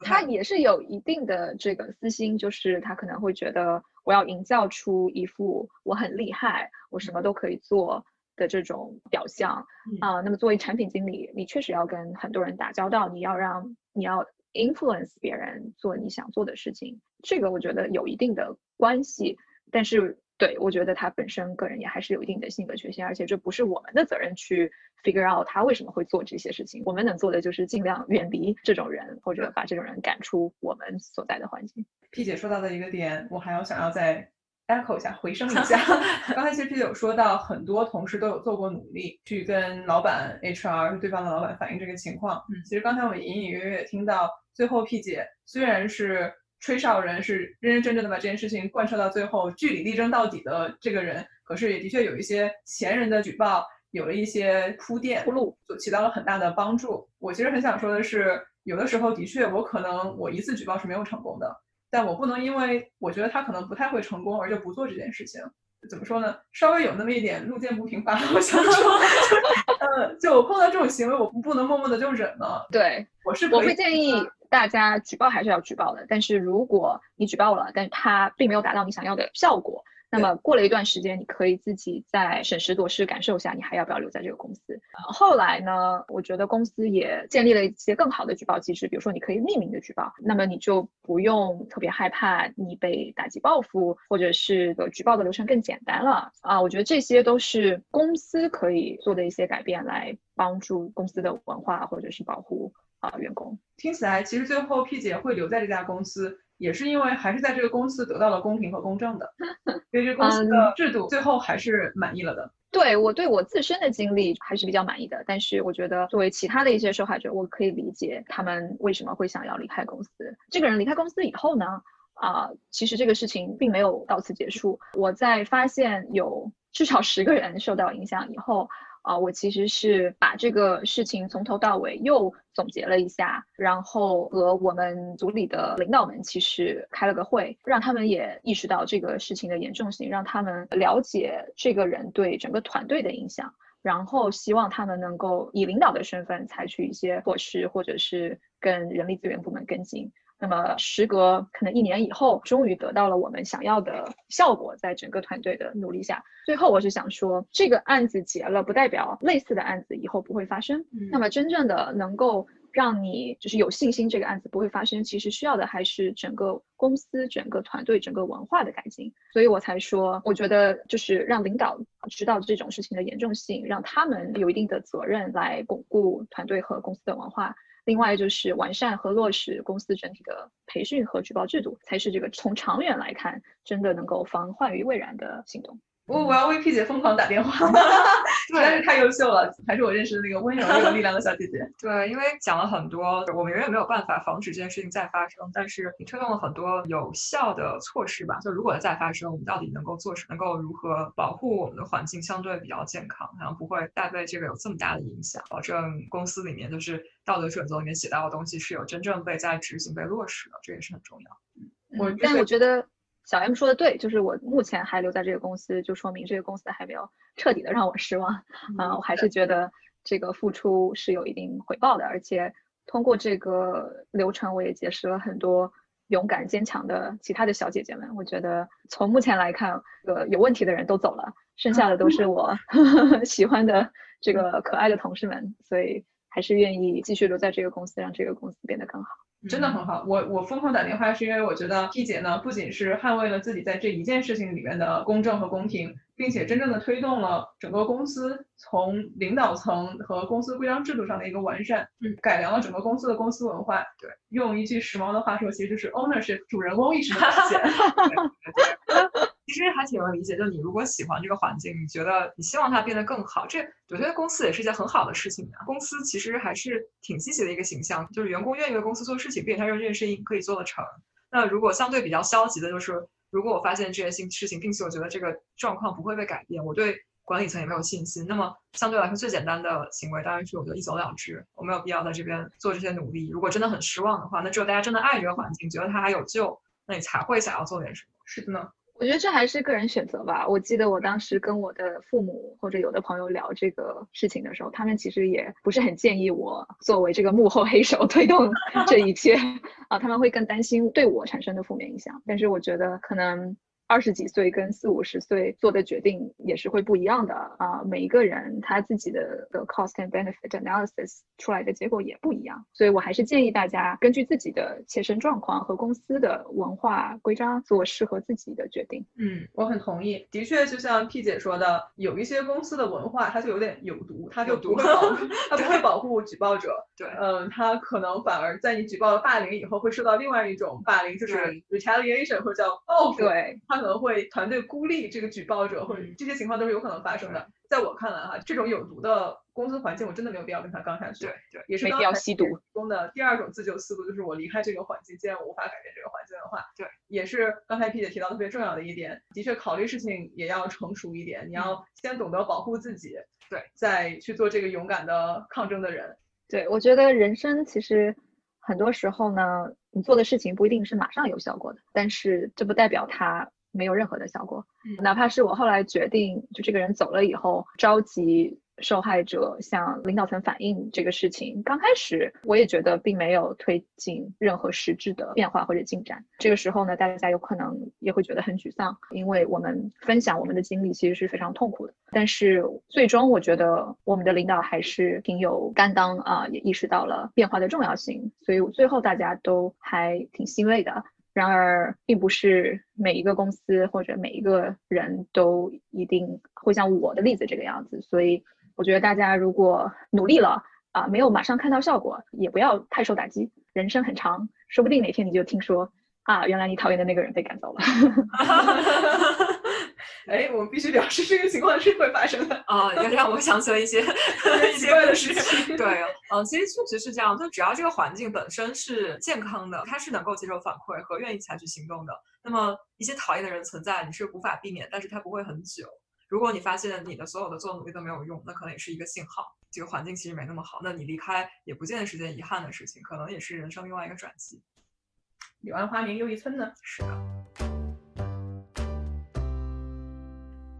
C: 他也是有一定的这个私心，就是他可能会觉得我要营造出一副我很厉害，我什么都可以做的这种表象
A: 嗯
C: 啊、那么作为产品经理，你确实要跟很多人打交道，你要让你要 influence 别人做你想做的事情，这个我觉得有一定的关系，但是。对，我觉得他本身个人也还是有一定的性格缺陷，而且这不是我们的责任去 figure out 他为什么会做这些事情。我们能做的就是尽量远离这种人，或者把这种人赶出我们所在的环境。
B: P 姐说到的一个点，我还要想要再 echo 一下，回声一 下。刚才其实 P 姐有说到，很多同事都有做过努力去跟老板 HR 对方的老板反映这个情况。
A: 嗯
B: 其实刚才我隐隐约约也听到，最后 P 姐虽然是吹哨人，是认认真真的把这件事情贯彻到最后，据理力争到底的这个人，可是也的确有一些前人的举报。有了一些铺垫，
C: 铺路，
B: 就起到了很大的帮助。我其实很想说的是，有的时候的确，我可能我一次举报是没有成功的，但我不能因为我觉得他可能不太会成功，而就不做这件事情。怎么说呢？稍微有那么一点路见不平拔刀相助。呃，就我碰到这种行为，我不能默默的就忍了。
C: 对，
B: 我是
C: 我会建议大家举报还是要举报的，但是如果你举报了，但是它并没有达到你想要的效果。那么过了一段时间，你可以自己再审时度势感受一下，你还要不要留在这个公司。呃后来呢，我觉得公司也建立了一些更好的举报机制，比如说你可以匿名的举报，那么你就不用特别害怕你被打击报复，或者是的举报的流程更简单了啊。我觉得这些都是公司可以做的一些改变，来帮助公司的文化或者是保护啊员工。
B: 听起来，其实最后 P 姐会留在这家公司，也是因为还是在这个公司得到了公平和公正的，对这个公司的制度最后还是满意了的。
C: 对我对我自身的经历还是比较满意的，但是我觉得作为其他的一些受害者，我可以理解他们为什么会想要离开公司。这个人离开公司以后呢，啊，其实这个事情并没有到此结束。我在发现有至少十个人受到影响以后。啊，我其实是把这个事情从头到尾又总结了一下，然后和我们组里的领导们其实开了个会，让他们也意识到这个事情的严重性，让他们了解这个人对整个团队的影响，然后希望他们能够以领导的身份采取一些措施，或者是跟人力资源部门跟进。那么，时隔可能一年以后，终于得到了我们想要的效果。在整个团队的努力下，最后我是想说，这个案子结了，不代表类似的案子以后不会发生。那么，真正的能够让你就是有信心这个案子不会发生，其实需要的还是整个公司、整个团队、整个文化的改进。所以我才说，我觉得就是让领导知道这种事情的严重性，让他们有一定的责任来巩固团队和公司的文化。另外就是完善和落实公司整体的培训和举报制度，才是这个从长远来看真的能够防患于未然的行动。
B: 我我要为 P 姐疯狂打电话，实在是太优秀了，还是我认识的那个温柔又有力量的小姐姐。
A: 对，因为讲了很多，我们永远没有办法防止这件事情再发生，但是你推动了很多有效的措施吧。就如果再发生，我们到底能够做什么？能够如何保护我们的环境相对比较健康，然后不会再被这个有这么大的影响，保证公司里面就是道德准则里面写到的东西是有真正被在执行、被落实的，这也是很重要。
C: 我但我觉得。小 M 说的对，就是我目前还留在这个公司，就说明这个公司还没有彻底的让我失望。嗯，我还是觉得这个付出是有一定回报的，而且通过这个流程，我也结识了很多勇敢坚强的其他的小姐姐们。我觉得从目前来看，呃，有问题的人都走了，剩下的都是我 喜欢的这个可爱的同事们，所以还是愿意继续留在这个公司，让这个公司变得更好。
B: 真的很好，我我疯狂打电话是因为我觉得 P 姐呢，不仅是捍卫了自己在这一件事情里面的公正和公平，并且真正的推动了整个公司从领导层和公司规章制度上的一个完善，嗯，改良了整个公司的公司文化。
A: 对，
B: 用一句时髦的话说，其实就是 ownership 主人翁意识的体现。
A: 其实还挺容易理解，就你如果喜欢这个环境，你觉得你希望它变得更好，这我觉得公司也是一件很好的事情。公司其实还是挺积极的一个形象，就是员工愿意为公司做事情，并且他认为这件事情可以做得成。那如果相对比较消极的，就是如果我发现这件新事情，并且我觉得这个状况不会被改变，我对管理层也没有信心，那么相对来说最简单的行为当然是我觉得一走了之，我没有必要在这边做这些努力。如果真的很失望的话，那只有大家真的爱这个环境，觉得它还有救，那你才会想要做点什么。
B: 是的呢。
C: 我觉得这还是个人选择吧。我记得我当时跟我的父母或者有的朋友聊这个事情的时候，他们其实也不是很建议我作为这个幕后黑手推动这一切 啊，他们会更担心对我产生的负面影响。但是我觉得可能。二十几岁跟四五十岁做的决定也是会不一样的。啊，每一个人他自己的的 cost and benefit analysis 出来的结果也不一样，所以我还是建议大家根据自己的切身状况和公司的文化规章做适合自己的决定。
B: 嗯，我很同意，的确就像 P 姐说的，有一些公司的文化它就有点有毒，它就不会保，它不会保护举报者。
A: 对，
B: 嗯，他可能反而在你举报了霸凌以后，会受到另外一种霸凌，就是 retaliation 或者叫报复。
C: 对，
B: 他。可能会团队孤立这个举报者，或者这些情况都是有可能发生的。在我看来，哈，这种有毒的公司环境，我真的没有必要跟他杠下去。
A: 对对，
B: 也是
C: 没必要吸毒。
B: 中的第二种自救思路就是我离开这个环境，既然我无法改变这个环境的话，
A: 对，
B: 也是刚才 P 姐提到特别重要的一点。的确，考虑事情也要成熟一点，你要先懂得保护自己，
A: 对，
B: 在去做这个勇敢的抗争的人。
C: 对，我觉得人生其实很多时候呢，你做的事情不一定是马上有效果的，但是这不代表它。没有任何的效果，哪怕是我后来决定就这个人走了以后，着急。受害者向领导层反映这个事情，刚开始我也觉得并没有推进任何实质的变化或者进展。这个时候呢，大家有可能也会觉得很沮丧，因为我们分享我们的经历其实是非常痛苦的。但是最终，我觉得我们的领导还是挺有担当啊，也意识到了变化的重要性，所以最后大家都还挺欣慰的。然而，并不是每一个公司或者每一个人都一定会像我的例子这个样子，所以。我觉得大家如果努力了啊，没有马上看到效果，也不要太受打击。人生很长，说不定哪天你就听说啊，原来你讨厌的那个人被赶走了。
B: 哎，我们必须表示这个情况是会发生的
A: 啊！也让我想起了一些一些
B: 的事情。
A: 对，嗯，其实确实是这样。就只要这个环境本身是健康的，它是能够接受反馈和愿意采取行动的。那么一些讨厌的人存在，你是无法避免，但是它不会很久。如果你发现你的所有的做努力都没有用，那可能也是一个信号，这个环境其实没那么好。那你离开也不见得是件遗憾的事情，可能也是人生另外一个转机。
B: 柳暗花明又一村呢？
A: 是的。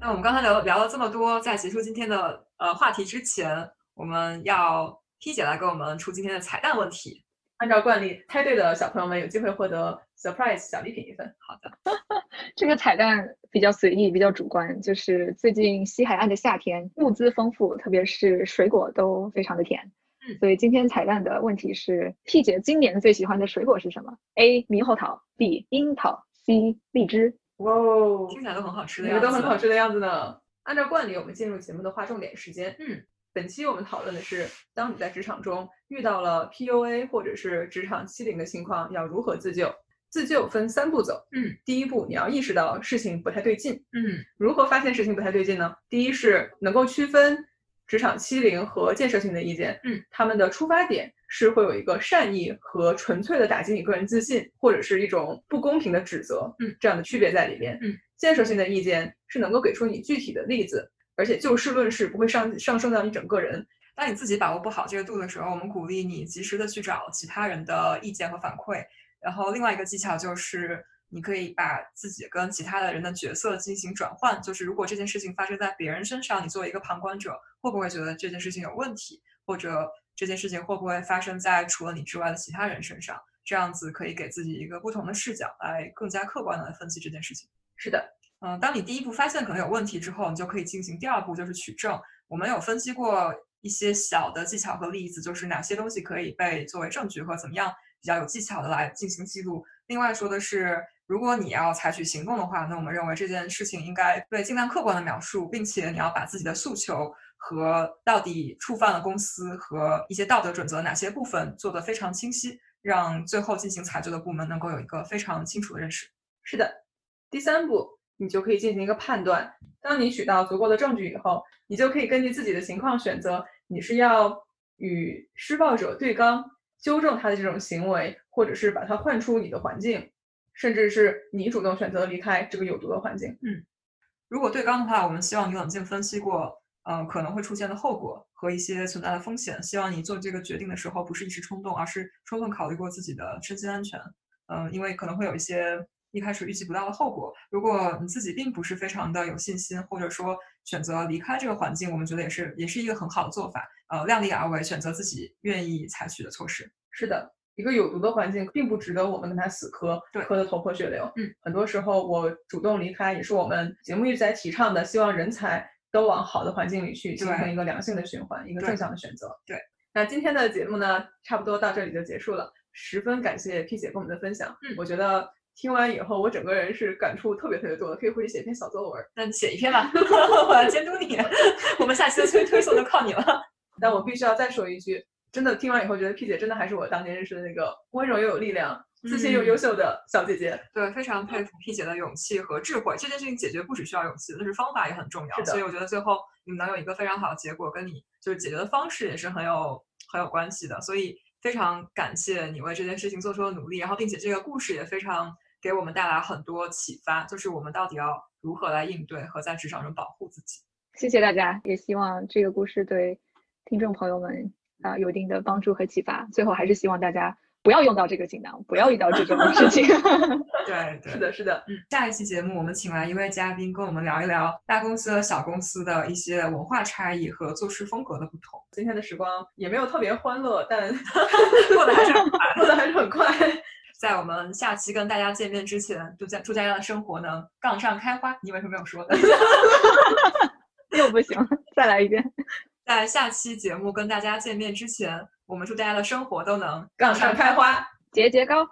A: 那我们刚才聊聊了这么多，在结束今天的呃话题之前，我们要 P 姐来给我们出今天的彩蛋问题。
B: 按照惯例，猜对的小朋友们有机会获得 surprise 小礼品一份。
A: 好的，
C: 这个彩蛋比较随意，比较主观，就是最近西海岸的夏天物资丰富，特别是水果都非常的甜。
A: 嗯，
C: 所以今天彩蛋的问题是，P 姐今年最喜欢的水果是什么？A. 猕猴桃，B. 樱桃，C. 荔枝。
B: 哇哦，
A: 听起来都很好吃
B: 的样子，都很好吃的样子呢。按照惯例，我们进入节目的划重点时间。
A: 嗯，
B: 本期我们讨论的是，当你在职场中遇到了 PUA 或者是职场欺凌的情况，要如何自救？自救分三步走。
A: 嗯，
B: 第一步，你要意识到事情不太对劲。
A: 嗯，
B: 如何发现事情不太对劲呢？第一是能够区分。职场欺凌和建设性的意见，
A: 嗯，
B: 他们的出发点是会有一个善意和纯粹的打击你个人自信，或者是一种不公平的指责，
A: 嗯，
B: 这样的区别在里边，
A: 嗯，
B: 建设性的意见是能够给出你具体的例子，而且就事论事，不会上上升到你整个人。
A: 当你自己把握不好这个度的时候，我们鼓励你及时的去找其他人的意见和反馈。然后另外一个技巧就是。你可以把自己跟其他的人的角色进行转换，就是如果这件事情发生在别人身上，你作为一个旁观者，会不会觉得这件事情有问题？或者这件事情会不会发生在除了你之外的其他人身上？这样子可以给自己一个不同的视角，来更加客观的来分析这件事情。
B: 是的，
A: 嗯，当你第一步发现可能有问题之后，你就可以进行第二步，就是取证。我们有分析过一些小的技巧和例子，就是哪些东西可以被作为证据，和怎么样比较有技巧的来进行记录。另外说的是。如果你要采取行动的话，那我们认为这件事情应该被尽量客观的描述，并且你要把自己的诉求和到底触犯了公司和一些道德准则哪些部分做得非常清晰，让最后进行裁决的部门能够有一个非常清楚的认识。
B: 是的，第三步，你就可以进行一个判断。当你取到足够的证据以后，你就可以根据自己的情况选择，你是要与施暴者对刚，纠正他的这种行为，或者是把他换出你的环境。甚至是你主动选择离开这个有毒的环境。
A: 嗯，如果对刚的话，我们希望你冷静分析过，嗯，可能会出现的后果和一些存在的风险。希望你做这个决定的时候不是一时冲动，而是充分考虑过自己的身心安全。嗯，因为可能会有一些一开始预计不到的后果。如果你自己并不是非常的有信心，或者说选择离开这个环境，我们觉得也是也是一个很好的做法。呃，量力而为，选择自己愿意采取的措施。
B: 是的。一个有毒的环境并不值得我们跟他死磕，磕得头破血流。
A: 嗯，
B: 很多时候我主动离开，也是我们节目一直在提倡的，希望人才都往好的环境里去，形成一个良性的循环，一个正向的选择。
A: 对，
B: 那今天的节目呢，差不多到这里就结束了。十分感谢 P 姐跟我们的分享。
A: 嗯，
B: 我觉得听完以后，我整个人是感触特别特别多的，可以回去写一篇小作文。
A: 那你写一篇吧，我要监督你。我们下期的推推送就靠你了。
B: 但我必须要再说一句。真的听完以后，觉得 P 姐真的还是我当年认识的那个温柔又有力量、自信又优秀的小姐姐。
A: 对，非常佩服 P 姐的勇气和智慧。这件事情解决不只需要勇气，但是方法也很重要。所以我觉得最后你们能有一个非常好的结果，跟你就是解决的方式也是很有很有关系的。所以非常感谢你为这件事情做出的努力，然后并且这个故事也非常给我们带来很多启发，就是我们到底要如何来应对和在职场中保护自己。
C: 谢谢大家，也希望这个故事对听众朋友们。啊，有一定的帮助和启发。最后还是希望大家不要用到这个锦囊，不要遇到这种事情。
A: 对，
B: 是的，是的。
A: 嗯，下一期节目我们请来一位嘉宾，跟我们聊一聊大公司和小公司的一些文化差异和做事风格的不同。
B: 今天的时光也没有特别欢乐，但
A: 过得还是很快，
B: 过得还是很快。
A: 在我们下期跟大家见面之前，祝家祝大家的生活能杠上开花。你为什么没有说？
C: 又不行，再来一遍。
A: 在下期节目跟大家见面之前，我们祝大家的生活都能
B: 杠上开花，
C: 节节高。